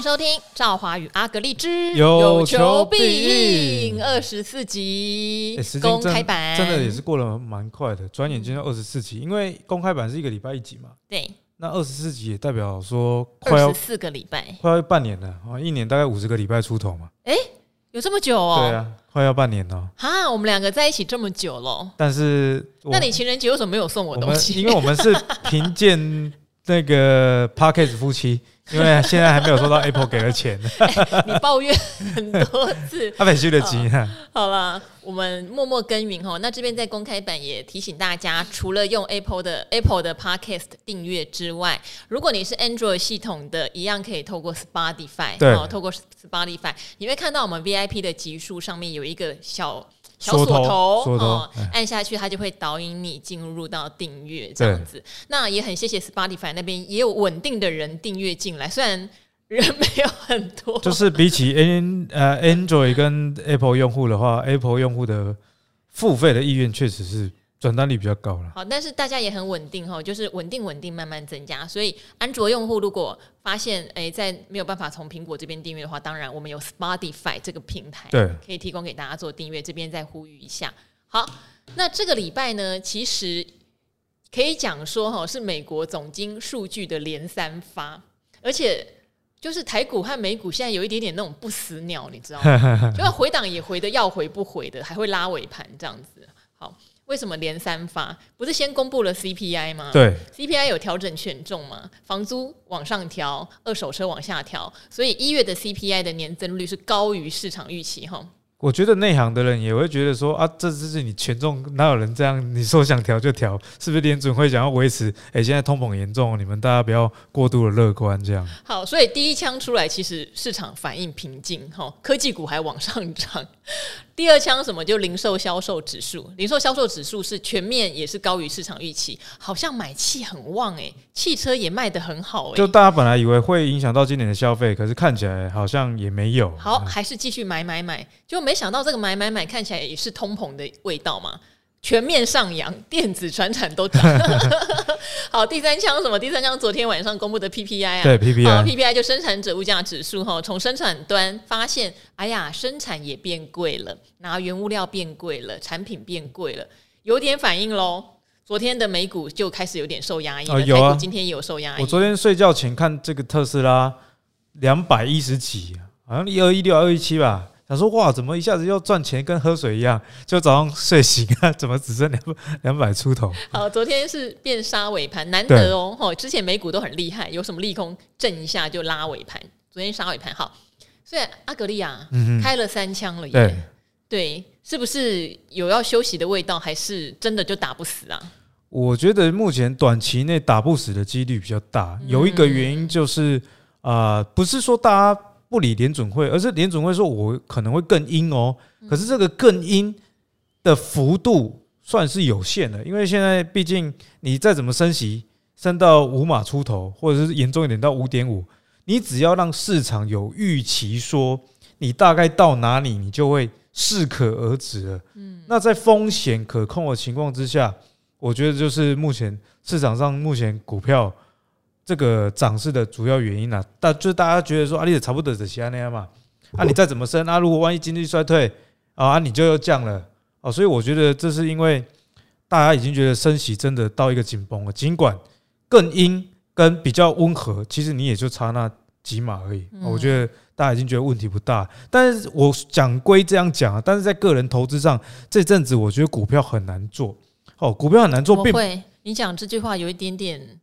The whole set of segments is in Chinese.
迎收听《赵华与阿格丽之有求必应》二十四集欸公开版，真的也是过了蛮快的，转眼间就二十四集。因为公开版是一个礼拜一集嘛，对，那二十四集也代表说快要四个礼拜，快要半年了啊，一年大概五十个礼拜出头嘛。哎、欸，有这么久哦？对啊，快要半年了。哈，我们两个在一起这么久了，但是那你情人节为什么没有送我东西？因为我们是 贫贱那个 Podcast 夫妻。因为现在还没有收到 Apple 给的钱，欸，你抱怨很多次，他很修得急啊。好了，我们默默耕耘哈。那这边在公开版也提醒大家，除了用 Apple 的 Apple 的 Podcast 订阅之外，如果你是 Android 系统的，一样可以透过 Spotify，对，透过 Spotify，你会看到我们 VIP 的集数上面有一个小。小锁头，锁头哦，按下去它就会导引你进入到订阅这样子。那也很谢谢 Spotify 那边也有稳定的人订阅进来，虽然人没有很多，就是比起 Android 跟 Apple 用户的话，Apple 用户的付费的意愿确实是。转单率比较高了，好，但是大家也很稳定哈，就是稳定稳定慢慢增加。所以安卓用户如果发现诶、欸，在没有办法从苹果这边订阅的话，当然我们有 Spotify 这个平台，对，可以提供给大家做订阅。这边再呼吁一下。好，那这个礼拜呢，其实可以讲说哈，是美国总经数据的连三发，而且就是台股和美股现在有一点点那种不死鸟，你知道吗？就要回档也回的要回不回的，还会拉尾盘这样子。好。为什么连三发？不是先公布了 CPI 吗？对，CPI 有调整权重吗？房租往上调，二手车往下调，所以一月的 CPI 的年增率是高于市场预期哈。我觉得内行的人也会觉得说啊，这这是你权重，哪有人这样？你说想调就调，是不是联准会想要维持？哎，现在通膨严重，你们大家不要过度的乐观这样。好，所以第一枪出来，其实市场反应平静哈，科技股还往上涨。第二枪什么？就零售销售指数，零售销售指数是全面也是高于市场预期，好像买气很旺哎、欸，汽车也卖得很好哎、欸。就大家本来以为会影响到今年的消费，可是看起来好像也没有。好，还是继续买买买，就没想到这个买买买看起来也是通膨的味道嘛。全面上扬，电子、船产都涨。好，第三枪什么？第三枪昨天晚上公布的 PPI 啊，对 PPI，PPI PPI 就生产者物价指数哈，从生产端发现，哎呀，生产也变贵了，然后原物料变贵了，产品变贵了，有点反应喽。昨天的美股就开始有点受压抑了，哦，有啊，今天也有受压抑。我昨天睡觉前看这个特斯拉两百一十几，好像一二一六二一七吧。他说：“哇，怎么一下子又赚钱，跟喝水一样？就早上睡醒啊，怎么只剩两两百出头？”好，昨天是变杀尾盘，难得哦。吼，之前美股都很厉害，有什么利空震一下就拉尾盘。昨天杀尾盘，好，所以阿格利亚开了三枪了耶。对，对，是不是有要休息的味道，还是真的就打不死啊？我觉得目前短期内打不死的几率比较大。有一个原因就是啊、呃，不是说大家。不理联准会，而是联准会说，我可能会更鹰哦。可是这个更鹰的幅度算是有限的，因为现在毕竟你再怎么升息，升到五码出头，或者是严重一点到五点五，你只要让市场有预期，说你大概到哪里，你就会适可而止了。嗯，那在风险可控的情况之下，我觉得就是目前市场上目前股票。这个涨势的主要原因啊，大就是大家觉得说啊，你也差不多是像那样嘛，啊，你再怎么升啊，如果万一经济衰退啊，你就又降了哦，所以我觉得这是因为大家已经觉得升息真的到一个紧绷了，尽管更鹰跟比较温和，其实你也就差那几码而已。我觉得大家已经觉得问题不大，但是我讲归这样讲啊，但是在个人投资上这阵子，我觉得股票很难做哦，股票很难做，并不会。你讲这句话有一点点。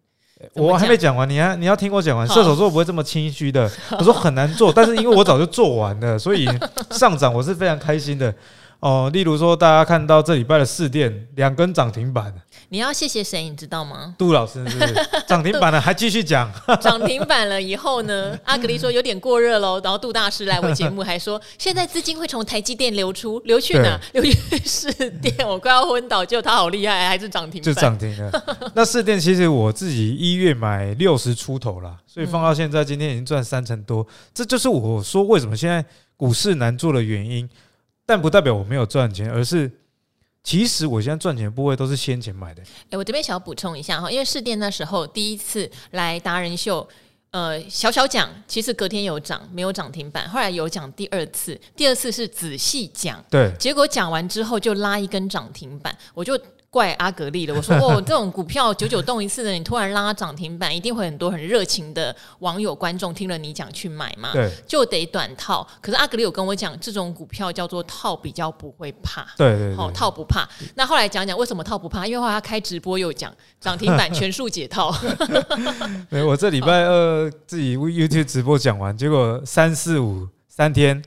我还没讲完，你要你要听我讲完。射手座不会这么谦虚的。我说很难做，但是因为我早就做完了，所以上涨我是非常开心的。哦，例如说，大家看到这礼拜的四电两根涨停板，你要谢谢谁？你知道吗？杜老师是不是涨停板了，还继续讲。涨停板了以后呢？阿格力说有点过热喽。然后杜大师来我节目还说，现在资金会从台积电流出，流去哪？流去四电。我快要昏倒，结果他好厉害，还是涨停板。就涨停了。那四电其实我自己一月买六十出头啦，所以放到现在，今天已经赚三成多。这就是我说为什么现在股市难做的原因。但不代表我没有赚钱，而是其实我现在赚钱的部位都是先前买的。诶，我这边想要补充一下哈，因为试店那时候第一次来达人秀，呃小小讲，其实隔天有涨，没有涨停板。后来有讲第二次，第二次是仔细讲，对，结果讲完之后就拉一根涨停板，我就。怪阿格力了，我说 哦，这种股票九九动一次的，你突然拉涨停板，一定会很多很热情的网友观众听了你讲去买嘛，对，就得短套。可是阿格力有跟我讲，这种股票叫做套比较不会怕，对对，对，好、哦、套不怕。那后来讲讲为什么套不怕，因为后来他开直播又讲涨停板全数解套。没，我这礼拜二自己 YouTube 直播讲完，结果三四五三天。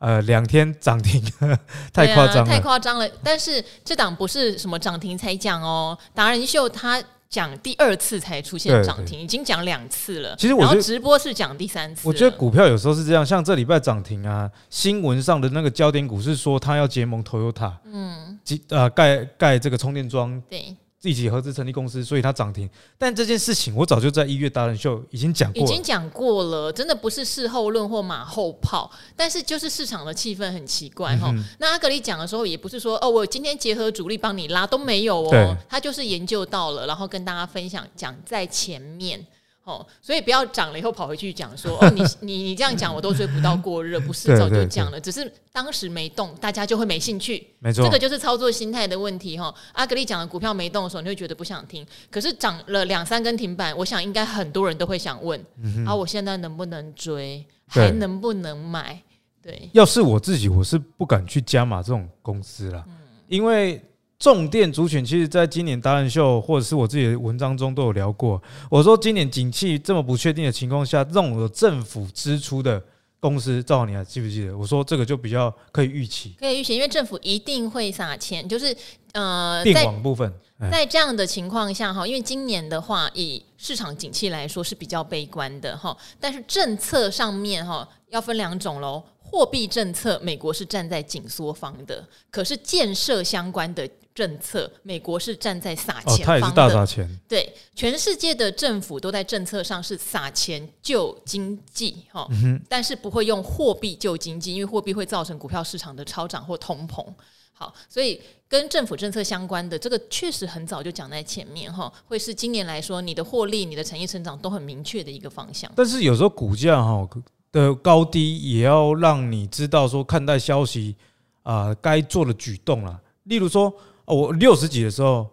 呃，两天涨停，太夸张了，太夸张了。但是这档不是什么涨停才讲哦，达人秀他讲第二次才出现涨停，已经讲两次了。其实我觉得直播是讲第三次。我觉得股票有时候是这样，像这礼拜涨停啊，新闻上的那个焦点股是说他要结盟 Toyota，嗯，呃盖盖这个充电桩，对。一起合资成立公司，所以它涨停。但这件事情我早就在一月达人秀已经讲过了，已经讲过了，真的不是事后论或马后炮。但是就是市场的气氛很奇怪哈、嗯。那阿格里讲的时候，也不是说哦，我今天结合主力帮你拉都没有哦，他就是研究到了，然后跟大家分享，讲在前面。哦，所以不要涨了以后跑回去讲说哦，你 你你这样讲我都追不到过热，不是早就讲了，只是当时没动，大家就会没兴趣。没错，这个就是操作心态的问题哈。阿格力讲的股票没动的时候，你会觉得不想听，可是涨了两三根停板，我想应该很多人都会想问，嗯、啊，我现在能不能追，还能不能买？对，要是我自己，我是不敢去加码这种公司了，嗯、因为。重电族群，其实在今年达人秀或者是我自己的文章中都有聊过。我说今年景气这么不确定的情况下，这种有政府支出的公司，赵你还记不记得？我说这个就比较可以预期，可以预期，因为政府一定会撒钱，就是呃，电网部分。在这样的情况下哈，因为今年的话，以市场景气来说是比较悲观的哈，但是政策上面哈要分两种喽。货币政策，美国是站在紧缩方的，可是建设相关的政策，美国是站在撒钱方的。哦，他也是大撒钱。对，全世界的政府都在政策上是撒钱救经济，哈、嗯，但是不会用货币救经济，因为货币会造成股票市场的超涨或通膨。好，所以跟政府政策相关的这个确实很早就讲在前面，哈，会是今年来说，你的获利、你的产业成长都很明确的一个方向。但是有时候股价哈。的高低也要让你知道说看待消息啊，该做的举动了。例如说，我六十几的时候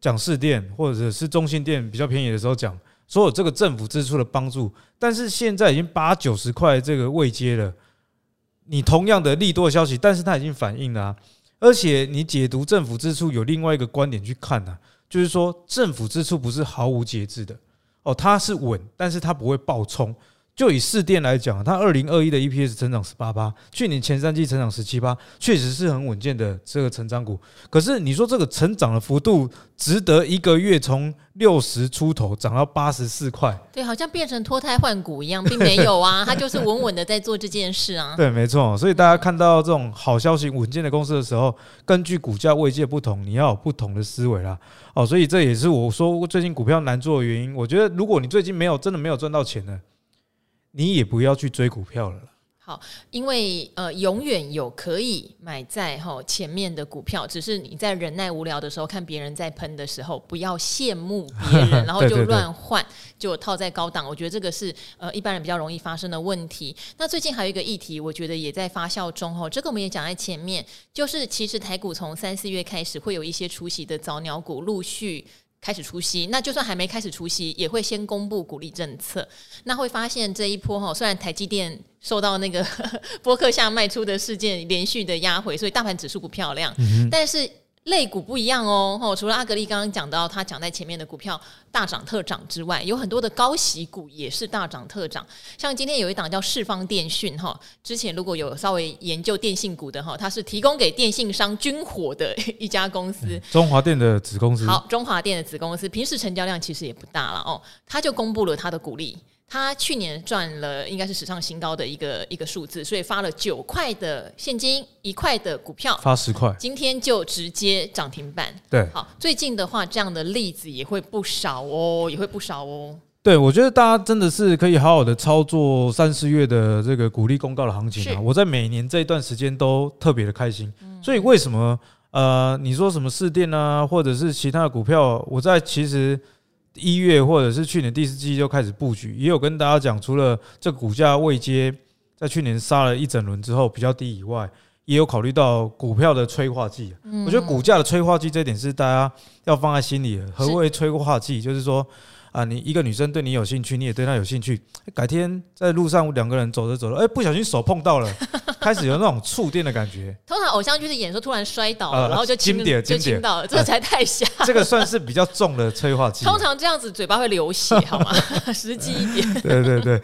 讲市电或者是中心电比较便宜的时候讲，说有这个政府支出的帮助，但是现在已经八九十块这个未接了。你同样的利多的消息，但是它已经反映了啊，而且你解读政府支出有另外一个观点去看呢，就是说政府支出不是毫无节制的哦，它是稳，但是它不会暴冲。就以市电来讲，它二零二一的 EPS 成长十八趴，去年前三季成长十七趴，确实是很稳健的这个成长股。可是你说这个成长的幅度值得一个月从六十出头涨到八十四块？对，好像变成脱胎换骨一样，并没有啊，它就是稳稳的在做这件事啊。对，没错。所以大家看到这种好消息、稳健的公司的时候，根据股价位阶不同，你要有不同的思维啦。哦，所以这也是我说最近股票难做的原因。我觉得如果你最近没有真的没有赚到钱呢？你也不要去追股票了。好，因为呃，永远有可以买在哈前面的股票，只是你在忍耐无聊的时候，看别人在喷的时候，不要羡慕 别人，然后就乱换，就套在高档。我觉得这个是呃一般人比较容易发生的问题。那最近还有一个议题，我觉得也在发酵中哈，这个我们也讲在前面，就是其实台股从三四月开始会有一些出席的早鸟股陆续。开始出息，那就算还没开始出息，也会先公布鼓励政策。那会发现这一波哈，虽然台积电受到那个 波克下卖出的事件连续的压回，所以大盘指数不漂亮，嗯、但是。类股不一样哦，除了阿格力刚刚讲到他讲在前面的股票大涨特涨之外，有很多的高息股也是大涨特涨。像今天有一档叫世方电讯哈，之前如果有稍微研究电信股的哈，它是提供给电信商军火的 一家公司，中华电的子公司。好，中华电的子公司平时成交量其实也不大了哦，他就公布了他的股利。他去年赚了应该是史上新高的一个一个数字，所以发了九块的现金，一块的股票，发十块，今天就直接涨停板。对，好，最近的话这样的例子也会不少哦，也会不少哦。对，我觉得大家真的是可以好好的操作三四月的这个鼓励公告的行情啊！我在每年这一段时间都特别的开心。所以为什么呃，你说什么市电啊，或者是其他的股票，我在其实。一月或者是去年第四季就开始布局，也有跟大家讲，除了这股价未接在去年杀了一整轮之后比较低以外，也有考虑到股票的催化剂。我觉得股价的催化剂这一点是大家要放在心里的。何谓催化剂？就是说。啊，你一个女生对你有兴趣，你也对她有兴趣。改天在路上两个人走着走着，哎，不小心手碰到了，开始有那种触电的感觉。通常偶像剧是演说突然摔倒了，然后就经典经典到了，这个才太吓。这个算是比较重的催化剂。通常这样子嘴巴会流血，好吗？实际一点。对对对，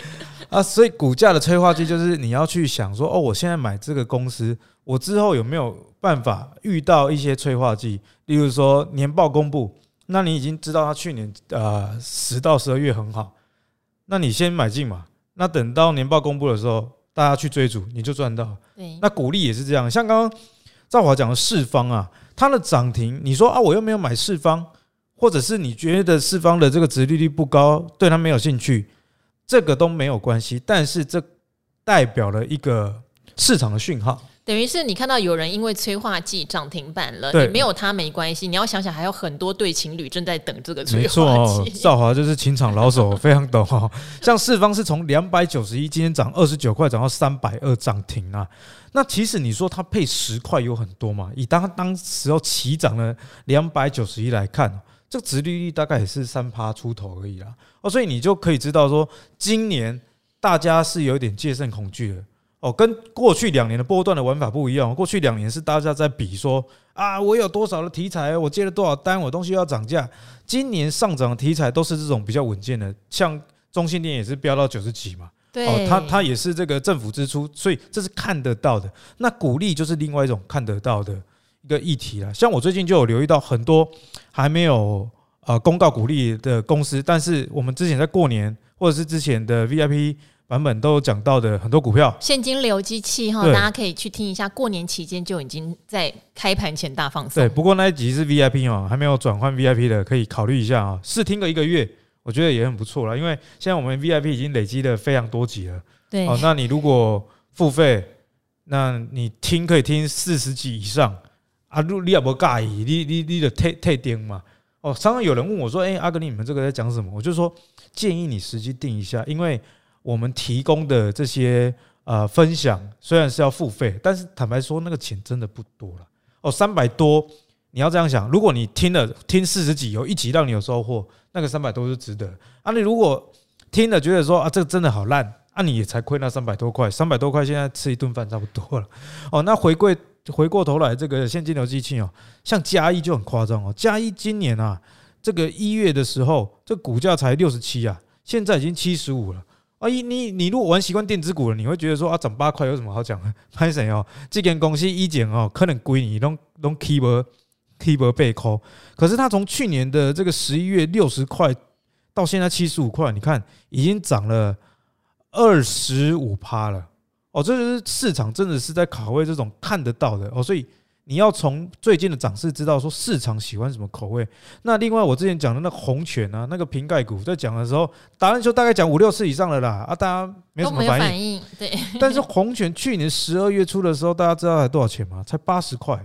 啊，所以股价的催化剂就是你要去想说，哦，我现在买这个公司，我之后有没有办法遇到一些催化剂？例如说年报公布。那你已经知道他去年呃十到十二月很好，那你先买进嘛。那等到年报公布的时候，大家去追逐，你就赚到。对，那股利也是这样。像刚刚赵华讲的四方啊，它的涨停，你说啊，我又没有买四方，或者是你觉得四方的这个殖利率不高，对它没有兴趣，这个都没有关系。但是这代表了一个市场的讯号。等于是你看到有人因为催化剂涨停板了，对你没有他没关系。你要想想，还有很多对情侣正在等这个催化剂。没错，赵华就是情场老手，非常懂哦。像四方是从两百九十一，今天涨二十九块，涨到三百二涨停啊。那其实你说它配十块有很多嘛？以当当时候起涨了两百九十一来看，这个殖利率大概也是三趴出头而已啦。哦，所以你就可以知道说，今年大家是有点戒慎恐惧的。哦，跟过去两年的波段的玩法不一样。过去两年是大家在比说啊，我有多少的题材，我接了多少单，我东西要涨价。今年上涨的题材都是这种比较稳健的，像中兴电也是飙到九十几嘛。对，哦，它它也是这个政府支出，所以这是看得到的。那鼓励就是另外一种看得到的一个议题了。像我最近就有留意到很多还没有呃公告鼓励的公司，但是我们之前在过年或者是之前的 VIP。版本都有讲到的很多股票，现金流机器哈，大家可以去听一下。过年期间就已经在开盘前大放送。对，不过那一集是 VIP 哦，还没有转换 VIP 的，可以考虑一下啊。试听个一个月，我觉得也很不错了。因为现在我们 VIP 已经累积了非常多集了。对哦，那你如果付费，那你听可以听四十集以上啊。如你也不介意，你你你的退退订嘛？哦，常常有人问我说：“哎，阿哥，你们这个在讲什么？”我就说建议你实际定一下，因为。我们提供的这些呃分享虽然是要付费，但是坦白说，那个钱真的不多了哦，三百多。你要这样想，如果你听了听四十几，有一集让你有收获，那个三百多是值得啊。你如果听了觉得说啊，这个真的好烂，啊，你也才亏那三百多块，三百多块现在吃一顿饭差不多了 哦。那回归回过头来，这个现金流机器哦，像嘉一就很夸张哦，嘉一今年啊，这个一月的时候，这股价才六十七啊，现在已经七十五了。啊，你你你如果玩习惯电子股了，你会觉得说啊，涨八块有什么好讲的？潘神哦，这间公司以前哦，可能归你拢拢 keep keep 被扣，可是它从去年的这个十一月六十块到现在七十五块，你看已经涨了二十五趴了。哦，这就是市场真的是在考位这种看得到的哦，所以。你要从最近的涨势知道说市场喜欢什么口味。那另外我之前讲的那个红犬啊，那个瓶盖股在讲的时候，达人就大概讲五六次以上了啦啊，大家没什么反应。对。但是红犬去年十二月初的时候，大家知道才多少钱吗？才八十块，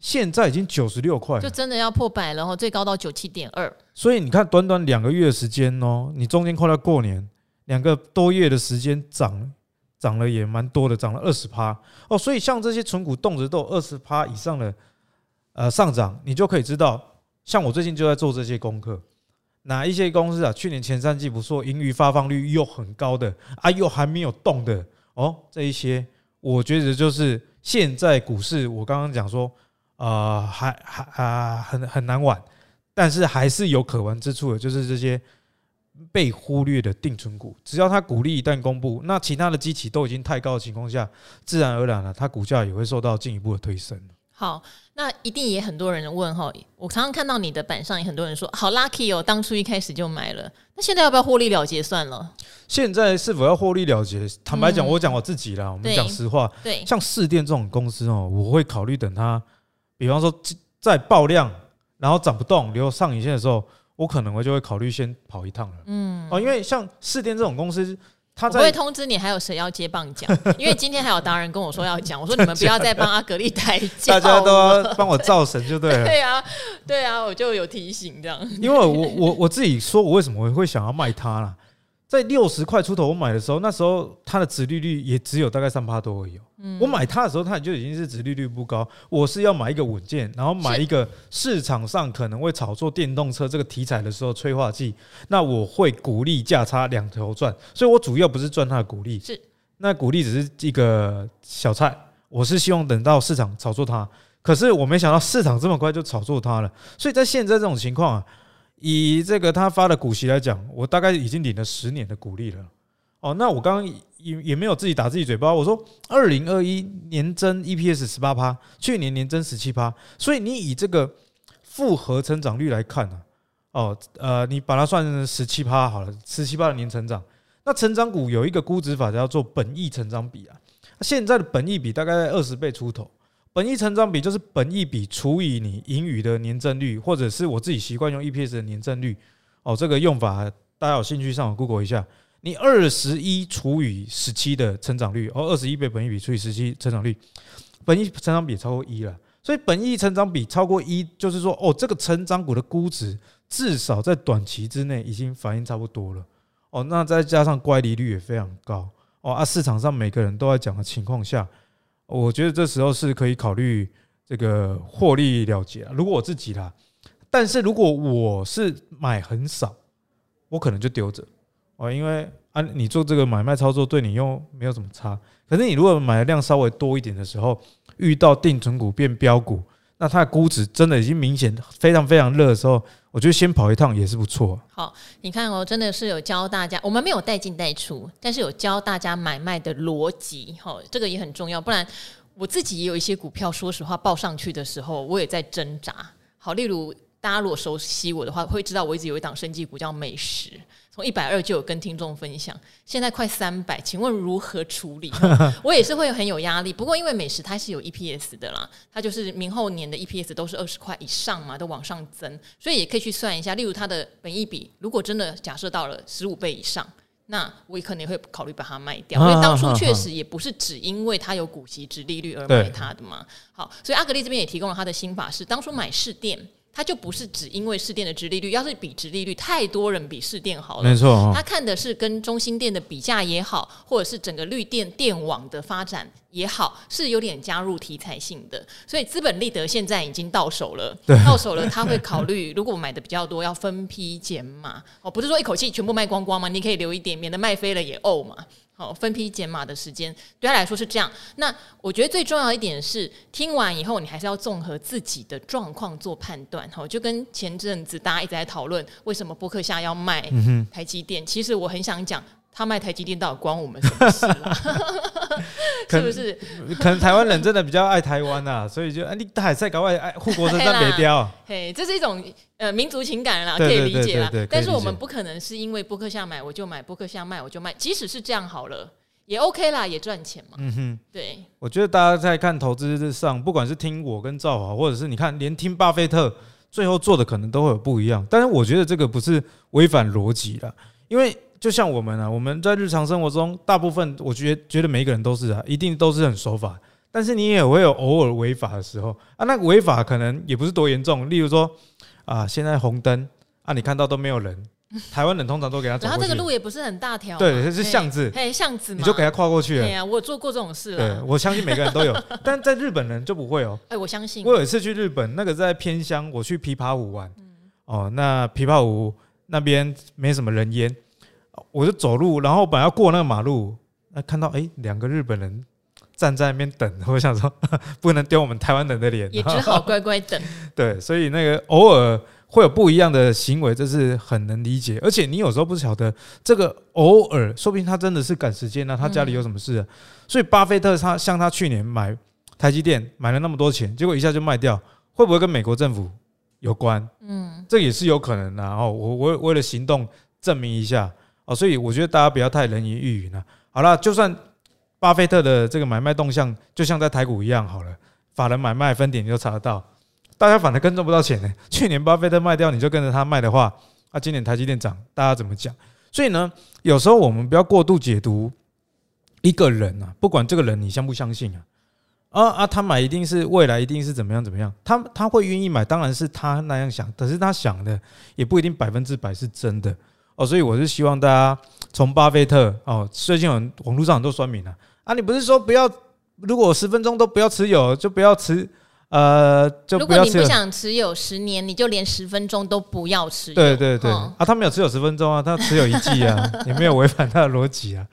现在已经九十六块，就真的要破百了后，最高到九七点二。所以你看，短短两个月的时间哦，你中间快到过年，两个多月的时间涨。涨了也蛮多的，涨了二十趴。哦，所以像这些存股动辄都有二十趴以上的呃上涨，你就可以知道，像我最近就在做这些功课，哪一些公司啊，去年前三季不错，盈余发放率又很高的啊，又还没有动的。哦，这一些我觉得就是现在股市，我刚刚讲说啊，还还啊很很难玩，但是还是有可玩之处的，就是这些。被忽略的定存股，只要它股利一旦公布，那其他的基期都已经太高的情况下，自然而然了，它股价也会受到进一步的推升。好，那一定也很多人问哈，我常常看到你的板上也很多人说，好 lucky 哦，当初一开始就买了，那现在要不要获利了结算了？现在是否要获利了结？坦白讲，我讲我自己啦，我们讲实话，对，像市电这种公司哦，我会考虑等它，比方说在爆量，然后涨不动，留上影线的时候。我可能我就会考虑先跑一趟了，嗯，哦，因为像四电这种公司，他在我会通知你，还有谁要接棒讲？因为今天还有达人跟我说要讲，我说你们不要再帮阿格力抬轿，大家都要帮我造神就对了。对啊，对啊，我就有提醒这样。因为我我我自己说，我为什么会想要卖它啦？在六十块出头我买的时候，那时候它的值利率也只有大概三趴多而已。我买它的时候，它就已经是值利率不高。我是要买一个稳健，然后买一个市场上可能会炒作电动车这个题材的时候催化剂。那我会鼓励价差两头赚，所以我主要不是赚它的股利，是那股利只是一个小菜。我是希望等到市场炒作它，可是我没想到市场这么快就炒作它了。所以在现在这种情况啊。以这个他发的股息来讲，我大概已经领了十年的股利了。哦，那我刚刚也也没有自己打自己嘴巴，我说二零二一年增 EPS 十八趴，去年年增十七趴，所以你以这个复合成长率来看呢，哦，呃，你把它算成十七趴好了，十七趴的年成长。那成长股有一个估值法叫做本益成长比啊，现在的本益比大概在二十倍出头。本益成长比就是本益比除以你盈余的年增率，或者是我自己习惯用 EPS 的年增率。哦，这个用法大家有兴趣上网 Google 一下。你二十一除以十七的成长率，哦，二十一倍本益比除以十七成长率，本益成长比超过一了。所以本益成长比超过一，就是说，哦，这个成长股的估值至少在短期之内已经反应差不多了。哦，那再加上乖离率也非常高。哦，啊，市场上每个人都在讲的情况下。我觉得这时候是可以考虑这个获利了结。如果我自己啦，但是如果我是买很少，我可能就丢着哦，因为啊，你做这个买卖操作对你又没有什么差。可是你如果买的量稍微多一点的时候，遇到定存股变标股，那它的估值真的已经明显非常非常热的时候。我觉得先跑一趟也是不错。好，你看哦，真的是有教大家，我们没有带进带出，但是有教大家买卖的逻辑，哈，这个也很重要。不然我自己也有一些股票，说实话报上去的时候，我也在挣扎。好，例如大家如果熟悉我的话，会知道我一直有一档生技股叫美食。从一百二就有跟听众分享，现在快三百，请问如何处理？我也是会很有压力。不过因为美食它是有 EPS 的啦，它就是明后年的 EPS 都是二十块以上嘛，都往上增，所以也可以去算一下。例如它的本益比，如果真的假设到了十五倍以上，那我也可能会考虑把它卖掉，因为当初确实也不是只因为它有股息、值利率而买它的嘛。好，所以阿格丽这边也提供了他的心法，是当初买市电。他就不是只因为市电的直利率，要是比直利率，太多人比市电好了。没错，它看的是跟中心电的比价也好，或者是整个绿电电网的发展也好，是有点加入题材性的。所以资本利得现在已经到手了，到手了，他会考虑，如果买的比较多，要分批减码哦，不是说一口气全部卖光光吗？你可以留一点，免得卖飞了也呕嘛。好，分批减码的时间对他来说是这样。那我觉得最重要一点是，听完以后你还是要综合自己的状况做判断。好，就跟前阵子大家一直在讨论为什么博客下要卖台积电，其实我很想讲。他卖台积电到底关我们什么事啊？是不是？可能台湾人真的比较爱台湾啊，所以就啊，你海赛搞外爱护国神山别雕。嘿，这是一种呃民族情感啦，可以理解啦。但是我们不可能是因为波克夏买我就买，波克夏卖我就卖。即使是这样好了，也 OK 啦，也赚钱嘛。嗯哼，对。我觉得大家在看投资上，不管是听我跟赵华，或者是你看连听巴菲特，最后做的可能都会有不一样。但是我觉得这个不是违反逻辑啦，因为。就像我们啊，我们在日常生活中，大部分我觉得觉得每一个人都是啊，一定都是很守法。但是你也会有偶尔违法的时候啊，那个违法可能也不是多严重。例如说啊，现在红灯啊，你看到都没有人，台湾人通常都给他走过去。然后这个路也不是很大条，对，这是巷子，嘿，巷子，你就给他跨过去了。对啊，我做过这种事。对，我相信每个人都有，但在日本人就不会哦。哎，我相信。我有一次去日本，那个在偏乡，我去琵琶湖玩。哦，那琵琶湖那边没什么人烟。我就走路，然后本来要过那个马路，那看到哎，两个日本人站在那边等。我想说，不能丢我们台湾人的脸，也只好乖乖等。对，所以那个偶尔会有不一样的行为，这是很能理解。而且你有时候不晓得这个偶尔，说不定他真的是赶时间呢，他家里有什么事啊。所以巴菲特他像他去年买台积电买了那么多钱，结果一下就卖掉，会不会跟美国政府有关？嗯，这也是有可能的。然后我我为了行动证明一下。哦，所以我觉得大家不要太人云亦云了。好了，就算巴菲特的这个买卖动向，就像在台股一样好了，法人买卖分点你就查得到，大家反而更赚不到钱呢。去年巴菲特卖掉，你就跟着他卖的话，那今年台积电涨，大家怎么讲？所以呢，有时候我们不要过度解读一个人啊，不管这个人你相不相信啊，啊啊，他买一定是未来一定是怎么样怎么样，他他会愿意买，当然是他那样想，可是他想的也不一定百分之百是真的哦。所以我是希望大家从巴菲特哦，最近有网络上很多酸民啊，啊，你不是说不要，如果十分钟都不要持有，就不要持。呃，就不要如果你不想持有十年，你就连十分钟都不要持有。对对对，哦、啊，他没有持有十分钟啊，他持有一季啊，也没有违反他的逻辑啊。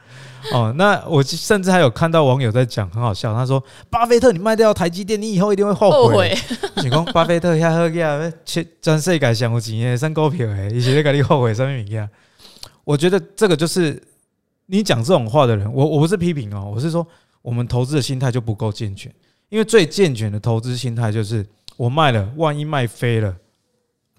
哦，那我甚至还有看到网友在讲，很好笑。他说：“巴菲特，你卖掉台积电，你以后一定会后悔。后悔”你讲巴菲特遐好嘢，切全世界上有钱的算股票诶，以前在跟你后悔什么物件？我觉得这个就是你讲这种话的人，我我不是批评哦，我是说我们投资的心态就不够健全。因为最健全的投资心态就是，我卖了，万一卖飞了。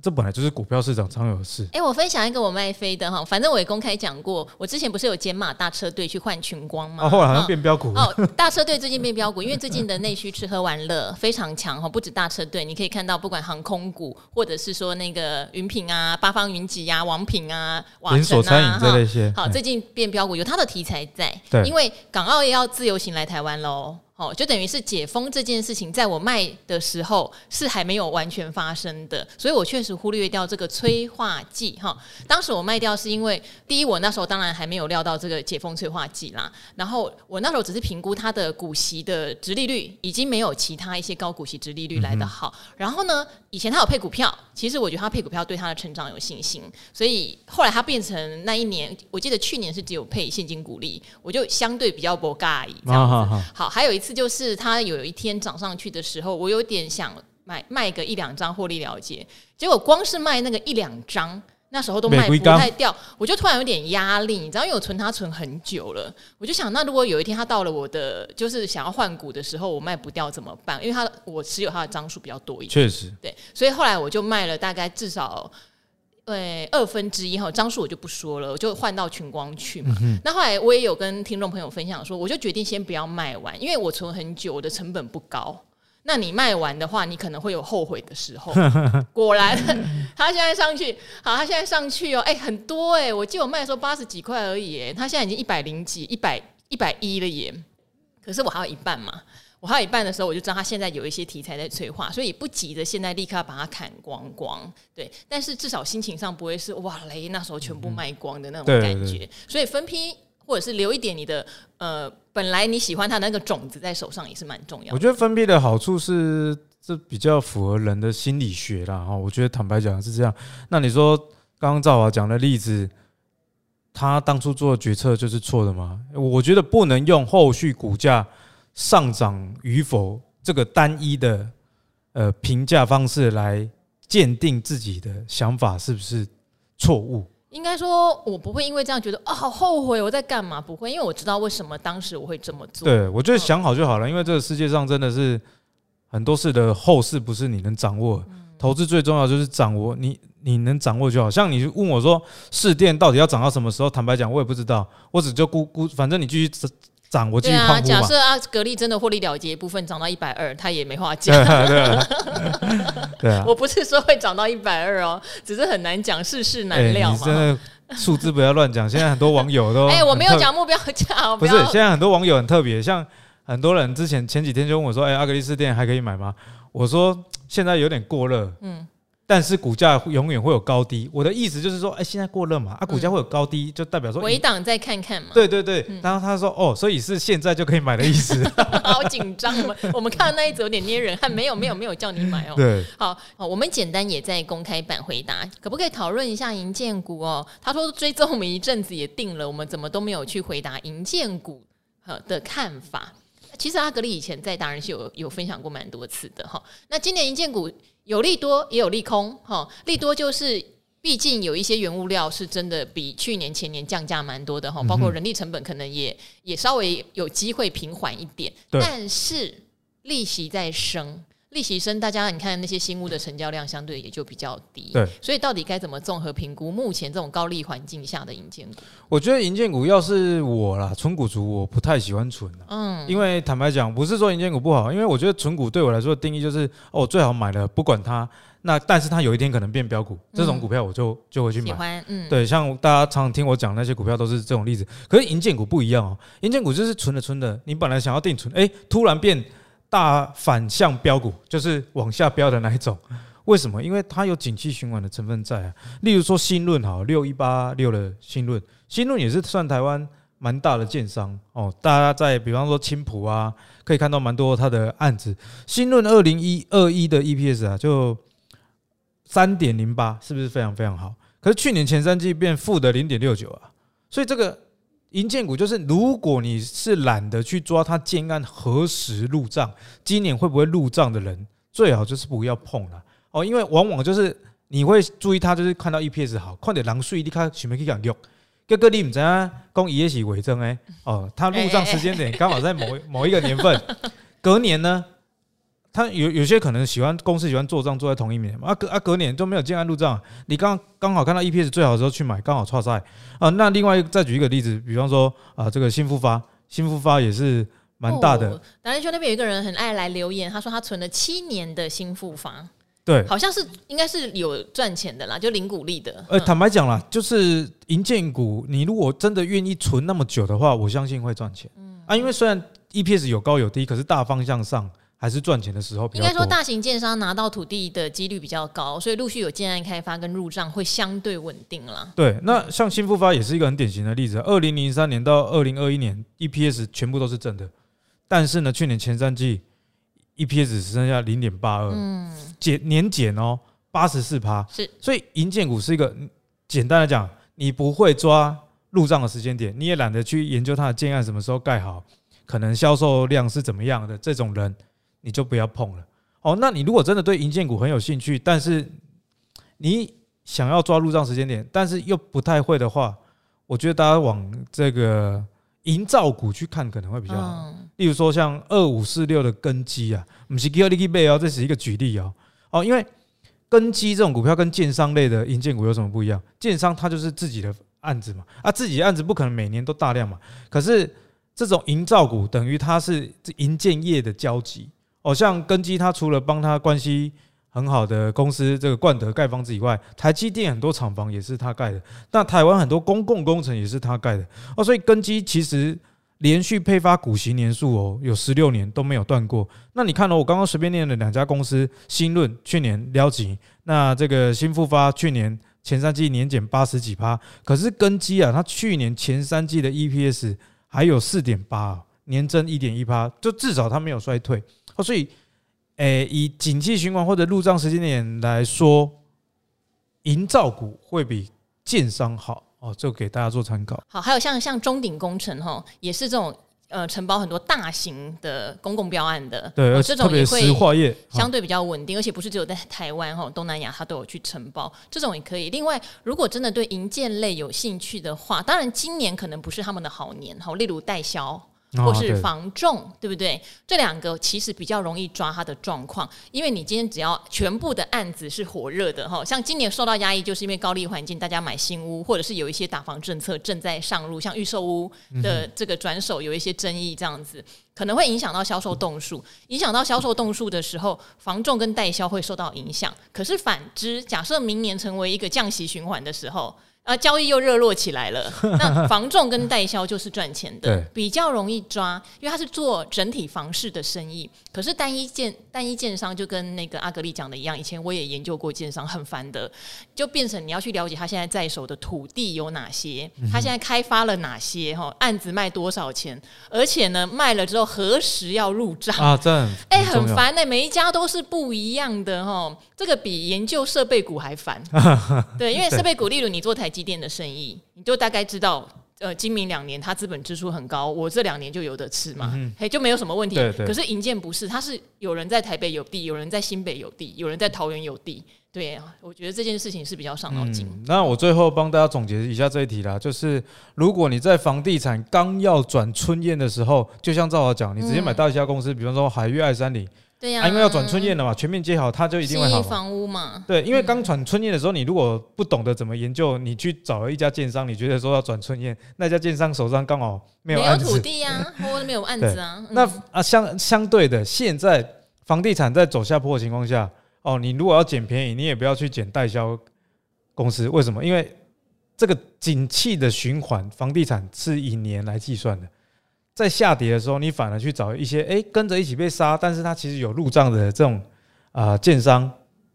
这本来就是股票市场常有的事。哎，我分享一个我卖飞的哈，反正我也公开讲过，我之前不是有减码大车队去换群光吗？哦，后来好像变标股。哦，大车队最近变标股，因为最近的内需吃喝玩乐非常强哈，不止大车队，你可以看到不管航空股，或者是说那个云品啊、八方云集啊、王品啊、连锁餐饮这些，好，最近变标股有它的题材在。对，因为港澳也要自由行来台湾喽。哦，就等于是解封这件事情，在我卖的时候是还没有完全发生的，所以我确实忽略掉这个催化剂哈。当时我卖掉是因为，第一，我那时候当然还没有料到这个解封催化剂啦，然后我那时候只是评估它的股息的殖利率已经没有其他一些高股息殖利率来的好，然后呢，以前它有配股票，其实我觉得他配股票对他的成长有信心，所以后来他变成那一年，我记得去年是只有配现金股利，我就相对比较不介意这样子。好，还有一次。就是他有一天涨上去的时候，我有点想买卖个一两张获利了结，结果光是卖那个一两张，那时候都卖不太掉，我就突然有点压力，你知道，因为我存它存很久了，我就想，那如果有一天它到了我的就是想要换股的时候，我卖不掉怎么办？因为它我持有它的张数比较多一点，确实，对，所以后来我就卖了大概至少。对，二分之一哈，张数我就不说了，我就换到群光去嘛。嗯、那后来我也有跟听众朋友分享说，我就决定先不要卖完，因为我存很久，我的成本不高。那你卖完的话，你可能会有后悔的时候。果然，他现在上去，好，他现在上去哦，哎，很多哎，我记得我卖的时候八十几块而已，哎，他现在已经一百零几、一百一百一了耶。可是我还有一半嘛。我还有一半的时候，我就知道他现在有一些题材在催化，所以不急着现在立刻把它砍光光。对，但是至少心情上不会是哇雷那时候全部卖光的那种感觉。对对对，所以分批或者是留一点你的呃本来你喜欢它那个种子在手上也是蛮重要的。我觉得分批的好处是这比较符合人的心理学啦哈。我觉得坦白讲是这样。那你说刚刚赵华讲的例子，他当初做的决策就是错的吗？我觉得不能用后续股价。上涨与否，这个单一的呃评价方式来鉴定自己的想法是不是错误？应该说，我不会因为这样觉得啊、哦，好后悔我在干嘛？不会，因为我知道为什么当时我会这么做。对，我觉得想好就好了，因为这个世界上真的是很多事的后事不是你能掌握。投资最重要就是掌握你，你能掌握就好。像你问我说，市电到底要涨到什么时候？坦白讲，我也不知道，我只就估估，反正你继续。涨，我继续放。假设啊，格力真的获利了结部分涨到一百二，他也没话讲。对啊，对啊。我不是说会涨到一百二哦，只是很难讲，世事难料嘛。你真的数字不要乱讲。现在很多网友都 哎，我没有讲目标价。不是，现在很多网友很特别，像很多人之前前几天就问我说：“哎，阿格力斯店还可以买吗？”我说：“现在有点过热。”嗯。但是股价永远会有高低，我的意思就是说，哎，现在过热嘛，啊，股价会有高低，就代表说回档再看看嘛。对对对，然后他说，哦，所以是现在就可以买的意思。好紧张，我们我们看到那一则有点捏人，还没有没有没有叫你买哦。对，好，好，我们简单也在公开版回答，可不可以讨论一下银建股哦？他说追踪我们一阵子也定了，我们怎么都没有去回答银建股的看法。其实阿格力以前在达人秀有有分享过蛮多次的哈。那今年银建股。有利多也有利空，哈，利多就是毕竟有一些原物料是真的比去年前年降价蛮多的哈，包括人力成本可能也也稍微有机会平缓一点，但是利息在升，利息升，大家你看那些新屋的成交量相对也就比较低。对，所以到底该怎么综合评估目前这种高利环境下的银建股？我觉得银建股要是我啦，存股族我不太喜欢存。嗯，因为坦白讲，不是说银建股不好，因为我觉得存股对我来说的定义就是，哦，最好买了不管它。那但是它有一天可能变标股，这种股票我就就会去买。喜欢，嗯，对，像大家常听我讲那些股票都是这种例子。可是银建股不一样哦，银建股就是存的存的，你本来想要定存，哎，突然变大反向标股，就是往下标的那一种。为什么？因为它有景气循环的成分在啊。例如说新润哈，六一八六的新润，新润也是算台湾蛮大的建商哦。大家在比方说青埔啊，可以看到蛮多它的案子。新润二零一二一的 EPS 啊，就。三点零八是不是非常非常好？可是去年前三季变负的零点六九啊，所以这个银建股就是，如果你是懒得去抓它建案何时入账，今年会不会入账的人，最好就是不要碰了哦，因为往往就是你会注意它，就是看到 EPS 好，看点狼税，你看全没去讲用。哥哥你唔知啊，讲也是伪证哎哦，它入账时间点刚好在某某一个年份，隔年呢？他有有些可能喜欢公司喜欢做账做在同一年嘛，啊隔啊隔年都没有建案入账，你刚刚好看到 EPS 最好的时候去买，刚好错赛啊。那另外再举一个例子，比方说啊这个新复发，新复发也是蛮大的。达人兄那边有一个人很爱来留言，他说他存了七年的新复发，对，好像是应该是有赚钱的啦，就零股利的。呃，坦白讲啦，就是银建股，你如果真的愿意存那么久的话，我相信会赚钱。嗯啊，因为虽然 EPS 有高有低，可是大方向上。还是赚钱的时候，应该说大型建商拿到土地的几率比较高，所以陆续有建案开发跟入账会相对稳定了。对，那像新复发也是一个很典型的例子。二零零三年到二零二一年，EPS 全部都是正的，但是呢，去年前三季 EPS 只剩下零点八二，嗯，减年减哦，八十四趴。是，所以银建股是一个简单来讲，你不会抓入账的时间点，你也懒得去研究它的建案什么时候盖好，可能销售量是怎么样的这种人。你就不要碰了哦。那你如果真的对银建股很有兴趣，但是你想要抓入账时间点，但是又不太会的话，我觉得大家往这个营造股去看可能会比较好。例如说像二五四六的根基啊，不是叫你去买哦，这是一个举例哦。哦，因为根基这种股票跟建商类的银建股有什么不一样？建商它就是自己的案子嘛，啊，自己的案子不可能每年都大量嘛。可是这种营造股等于它是营建业的交集。哦，像根基，他除了帮他关系很好的公司这个冠德盖房子以外，台积电很多厂房也是他盖的。那台湾很多公共工程也是他盖的。哦，所以根基其实连续配发股息年数哦，有十六年都没有断过。那你看哦，我刚刚随便念了两家公司，新润去年撩级，那这个新复发去年前三季年减八十几趴，可是根基啊，它去年前三季的 EPS 还有四点八，年增一点一趴，就至少它没有衰退。哦，所以，诶、欸，以景气循环或者入账时间点来说，营造股会比建商好哦，就给大家做参考。好，还有像像中鼎工程哈，也是这种呃承包很多大型的公共标案的，对，而且特别石化业相对比较稳定，而且不是只有在台湾哈，东南亚它都有去承包，这种也可以。另外，如果真的对营建类有兴趣的话，当然今年可能不是他们的好年哈，例如代销。或是房仲，哦、对，对不对？这两个其实比较容易抓它的状况，因为你今天只要全部的案子是火热的哈，像今年受到压抑，就是因为高利环境，大家买新屋，或者是有一些打房政策正在上路，像预售屋的这个转手有一些争议，这样子可能会影响到销售栋数，影响到销售栋数的时候，房仲跟代销会受到影响。可是反之，假设明年成为一个降息循环的时候。啊，交易又热络起来了。那房仲跟代销就是赚钱的，比较容易抓，因为他是做整体房市的生意。可是单一建单一建商就跟那个阿格力讲的一样，以前我也研究过建商，很烦的，就变成你要去了解他现在在手的土地有哪些，他现在开发了哪些，哈，案子卖多少钱，而且呢，卖了之后何时要入账啊？这哎，很烦的，每一家都是不一样的，哈，这个比研究设备股还烦。对，因为设备股，例如你做台。机电的生意，你就大概知道，呃，今明两年它资本支出很高，我这两年就有得吃嘛，嗯、嘿，就没有什么问题。对对，可是银建不是，它是有人在台北有地，有人在新北有地，有人在桃园有地，对啊，我觉得这件事情是比较伤脑筋。那我最后帮大家总结一下这一题啦，就是如果你在房地产刚要转春燕的时候，就像赵华讲，你直接买到一家公司，嗯、比方说海悦爱三零。对呀、啊，因为要转春燕了嘛，全面接好，它就一定会好。房屋嘛，对，因为刚转春燕的时候，你如果不懂得怎么研究，你去找了一家建商，你觉得说要转春燕，那家建商手上刚好没有没有土地呀、啊，或者没有案子啊。嗯、那啊，相相对的，现在房地产在走下坡的情况下，哦，你如果要捡便宜，你也不要去捡代销公司，为什么？因为这个景气的循环，房地产是以年来计算的。在下跌的时候，你反而去找一些哎、欸、跟着一起被杀，但是它其实有入账的这种啊、呃、建商，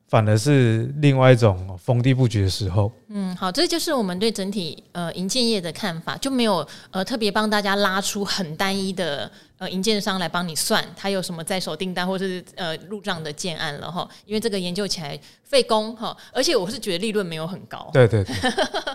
反而是另外一种逢低布局的时候。嗯，好，这就是我们对整体呃银建业的看法，就没有呃特别帮大家拉出很单一的呃银建商来帮你算它有什么在手订单或是呃入账的建案了哈，因为这个研究起来费工哈，而且我是觉得利润没有很高。对对对，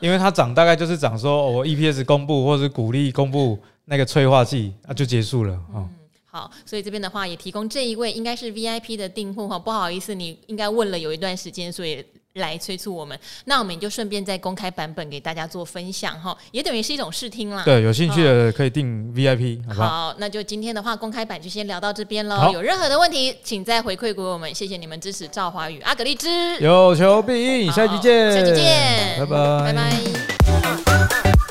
因为它涨大概就是涨说我 EPS 公布或是股利公布。那个催化剂啊，就结束了啊。嗯，好，所以这边的话也提供这一位应该是 VIP 的订户哈，不好意思，你应该问了有一段时间，所以来催促我们。那我们就顺便在公开版本给大家做分享哈，也等于是一种试听啦。对，有兴趣的可以订 VIP，好不好？好，那就今天的话，公开版就先聊到这边喽。有任何的问题，请再回馈给我们。谢谢你们支持赵华宇阿格力之有求必应，下期见，下期见，拜拜，拜拜。